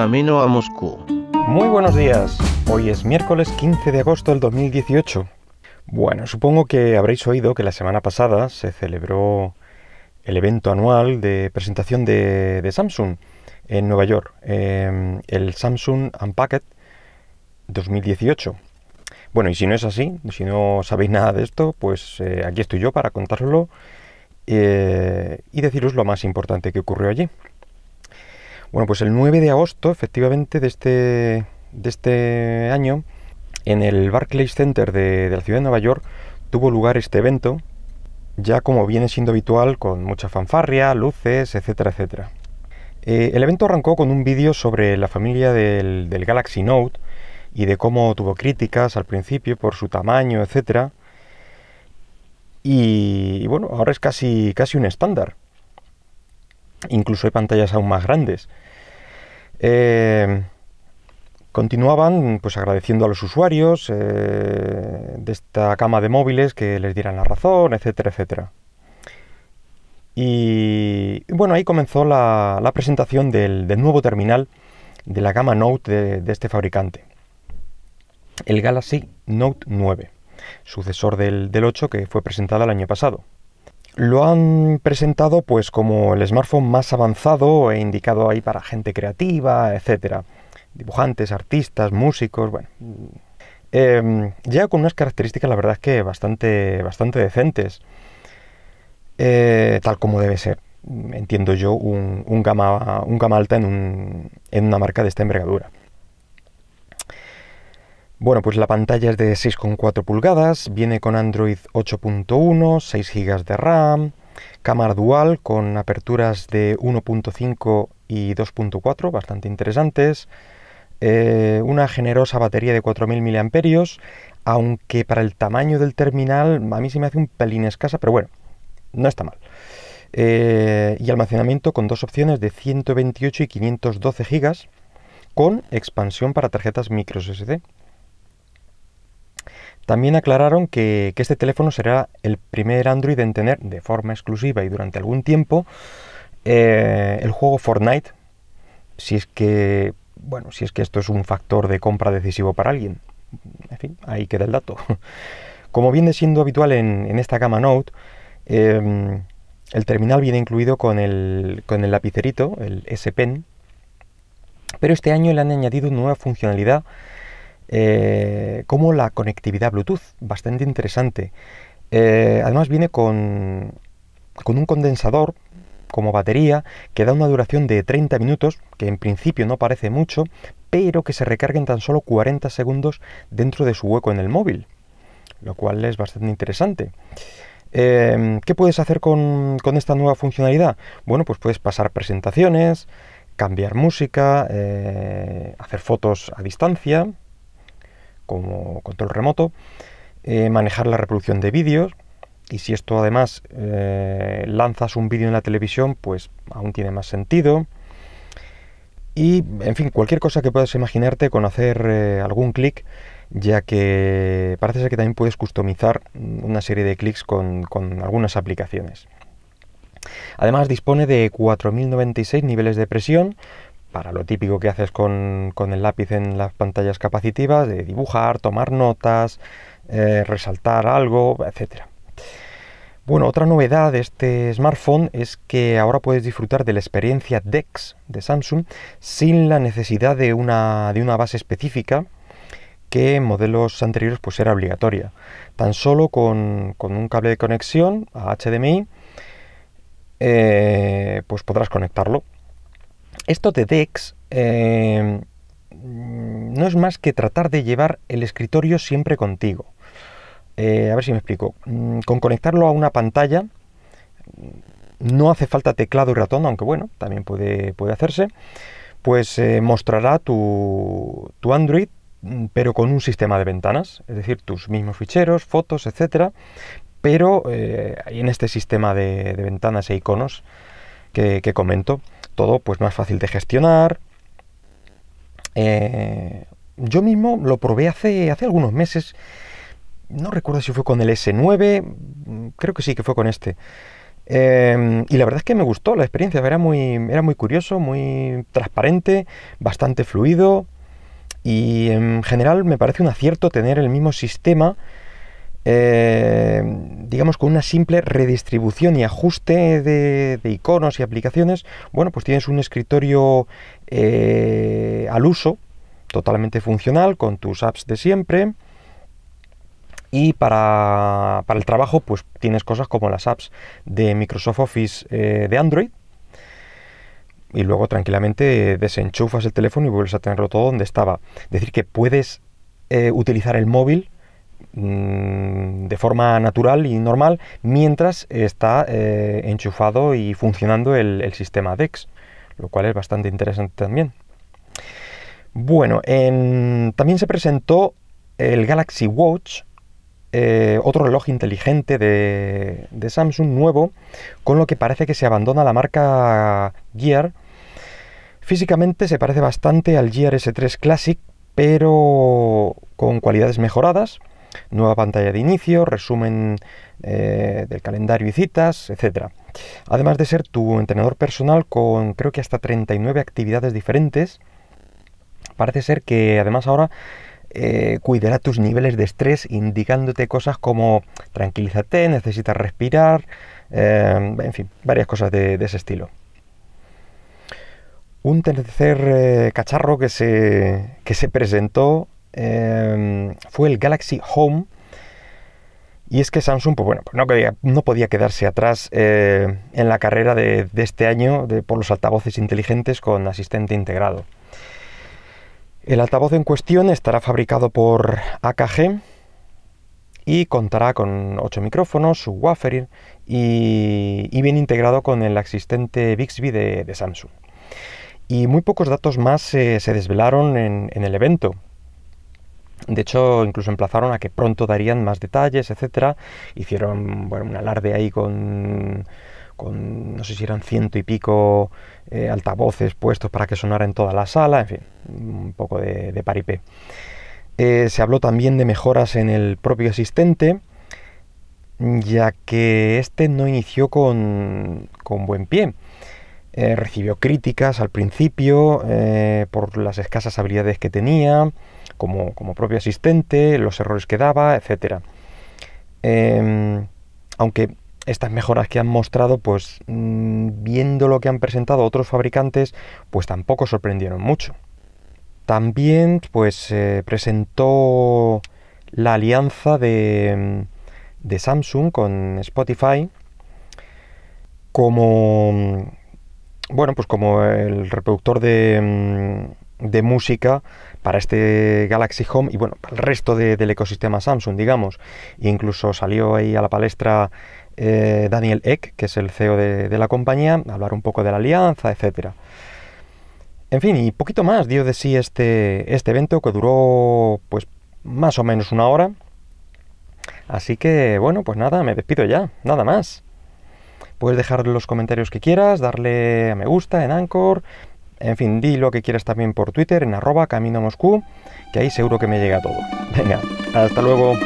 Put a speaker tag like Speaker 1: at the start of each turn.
Speaker 1: camino a Moscú.
Speaker 2: Muy buenos días. Hoy es miércoles 15 de agosto del 2018. Bueno, supongo que habréis oído que la semana pasada se celebró el evento anual de presentación de, Samsung en Nueva York, em, el Samsung Unpacked 2018. Bueno, y si no es así, si no sabéis nada de esto, pues eh, aquí estoy yo para contároslo eh, y deciros lo más importante que ocurrió allí. Bueno, pues el 9 de agosto, efectivamente, de este, de este año, en el Barclays Center de, la ciudad de Nueva York, tuvo lugar este evento, ya como viene siendo habitual, con mucha fanfarria, luces, etcétera, etcétera. Eh, el evento arrancó con un vídeo sobre la familia del, Galaxy Note y de cómo tuvo críticas al principio por su tamaño, etcétera. Y, bueno, ahora es casi, casi un estándar. Incluso hay pantallas aún más grandes. Eh, continuaban pues agradeciendo a los usuarios eh, de esta cama de móviles que les dieran la razón, etcétera, etcétera. Y, bueno, ahí comenzó la, presentación del, nuevo terminal de la gama Note de, este fabricante, el Galaxy Note 9, sucesor del, del 8 que fue presentado el año pasado. Lo han presentado pues como el smartphone más avanzado e indicado ahí para gente creativa, etcétera. Dibujantes, artistas, músicos, bueno. Eh, llega con unas características, la verdad es que bastante, bastante decentes. Eh, tal como debe ser. Entiendo yo, un, un, gama, un gama alta en, un, en una marca de esta envergadura. Bueno, pues la pantalla es de 6,4 pulgadas, viene con Android 8.1, 6 GB de RAM, cámara dual con aperturas de 1.5 y 2.4, bastante interesantes, eh, una generosa batería de 4.000 mAh, aunque para el tamaño del terminal a mí se me hace un pelín escasa, pero bueno, no está mal. Eh, y almacenamiento con dos opciones de 128 y 512 GB, con expansión para tarjetas microSD. También aclararon que, este teléfono será el primer Android en tener de forma exclusiva y durante algún tiempo eh, el juego Fortnite, si es que bueno, si es que esto es un factor de compra decisivo para alguien. En fin, ahí queda el dato. Como viene siendo habitual en, esta gama Note, em, el terminal viene incluido con el, con el lapicerito, el S Pen, pero este año le han añadido una nueva funcionalidad eh, como la conectividad Bluetooth, bastante interesante. Eh, además viene con, con un condensador como batería que da una duración de 30 minutos, que en principio no parece mucho, pero que se recarga en tan solo 40 segundos dentro de su hueco en el móvil, lo cual es bastante interesante. Em, ¿Qué puedes hacer con, esta nueva funcionalidad? Bueno, pues puedes pasar presentaciones, cambiar música, eh, hacer fotos a distancia, como control remoto, eh, manejar la reproducción de vídeos, y si esto además eh, lanzas un vídeo en la televisión, pues aún tiene más sentido. Y, en fin, cualquier cosa que puedas imaginarte con hacer eh, algún clic, ya que parece ser que también puedes customizar una serie de clics con, algunas aplicaciones. Además dispone de 4096 niveles de presión, para lo típico que haces con, el lápiz en las pantallas capacitivas, de dibujar, tomar notas, eh, resaltar algo, etc. Bueno, otra novedad de este smartphone es que ahora puedes disfrutar de la experiencia DeX de Samsung sin la necesidad de una, de una base específica que en modelos anteriores pues era obligatoria. Tan solo con, un cable de conexión a HDMI eh, pues podrás conectarlo esto de DeX eh, no es más que tratar de llevar el escritorio siempre contigo. Eh, a ver si me explico. Mm, con conectarlo a una pantalla no hace falta teclado y ratón, aunque bueno, también puede, puede hacerse. Pues eh, mostrará tu, Android, mm, pero con un sistema de ventanas, es decir, tus mismos ficheros, fotos, etcétera, pero en este sistema de, ventanas e iconos que comento todo pues más fácil de gestionar. Eh, yo mismo lo probé hace, hace algunos meses, no recuerdo si fue con el S9, creo que sí que fue con este. Em, y la verdad es que me gustó la experiencia, era muy, era muy curioso, muy transparente, bastante fluido y en general me parece un acierto tener el mismo sistema, eh, digamos con una simple redistribución y ajuste de, iconos y aplicaciones. Bueno, pues tienes un escritorio eh, al uso, totalmente funcional, con tus apps de siempre y para, el trabajo, pues tienes cosas como las apps de Microsoft Office eh, de Android. Y luego tranquilamente desenchufas el teléfono y vuelves a tenerlo todo donde estaba. Es decir, que puedes utilizar el móvil mm, de forma natural y normal mientras está eh, enchufado y funcionando el, sistema DEX, lo cual es bastante interesante también. Bueno, también se presentó el Galaxy Watch, eh, otro reloj inteligente de, Samsung nuevo, con lo que parece que se abandona la marca Gear. Físicamente se parece bastante al Gear S3 Classic, pero con cualidades mejoradas. Nueva pantalla de inicio, resumen eh, del calendario y citas, etc. Además de ser tu entrenador personal con creo que hasta 39 actividades diferentes, parece ser que además ahora eh, cuidará tus niveles de estrés indicándote cosas como tranquilízate, necesitas respirar, eh, en fin, varias cosas de, ese estilo. Un tercer cacharro que se, se presentó fue el Galaxy Home. Y es que Samsung, pues bueno, no, podía, quedarse atrás en la carrera de, este año por los altavoces inteligentes con asistente integrado. El altavoz en cuestión estará fabricado por AKG y contará con 8 micrófonos, subwoofer y, y bien integrado con el asistente Bixby de, Samsung. Y muy pocos datos más se desvelaron en, el evento. De hecho, incluso emplazaron a que pronto darían más detalles, etc. Hicieron un alarde ahí con con no sé si eran ciento y pico eh, altavoces puestos para que sonara en toda la sala, en fin, un poco de, paripé. Eh, se habló también de mejoras en el propio asistente, ya que este no inició con, buen pie. Eh, recibió críticas al principio por las escasas habilidades que tenía, como, como propio asistente, los errores que daba, etc. Em, aunque estas mejoras que han mostrado, pues mm, viendo lo que han presentado otros fabricantes, pues tampoco sorprendieron mucho. También pues se presentó la alianza de, de Samsung con Spotify como bueno pues como el reproductor de, mm, de música para este Galaxy Home y bueno, para el resto del ecosistema Samsung, digamos. E incluso salió ahí a la palestra eh, Daniel Eck, que es el CEO de, la compañía, hablar un poco de la alianza, etcétera. En fin, y poquito más dio de sí este, este evento que duró pues más o menos una hora. Así que bueno, pues nada, me despido ya, nada más. Puedes dejar los comentarios que quieras, darle a me gusta en Anchor, en fin, di lo que quieras también por Twitter en arroba camino Moscú, que ahí seguro que me llega todo. Venga, hasta luego.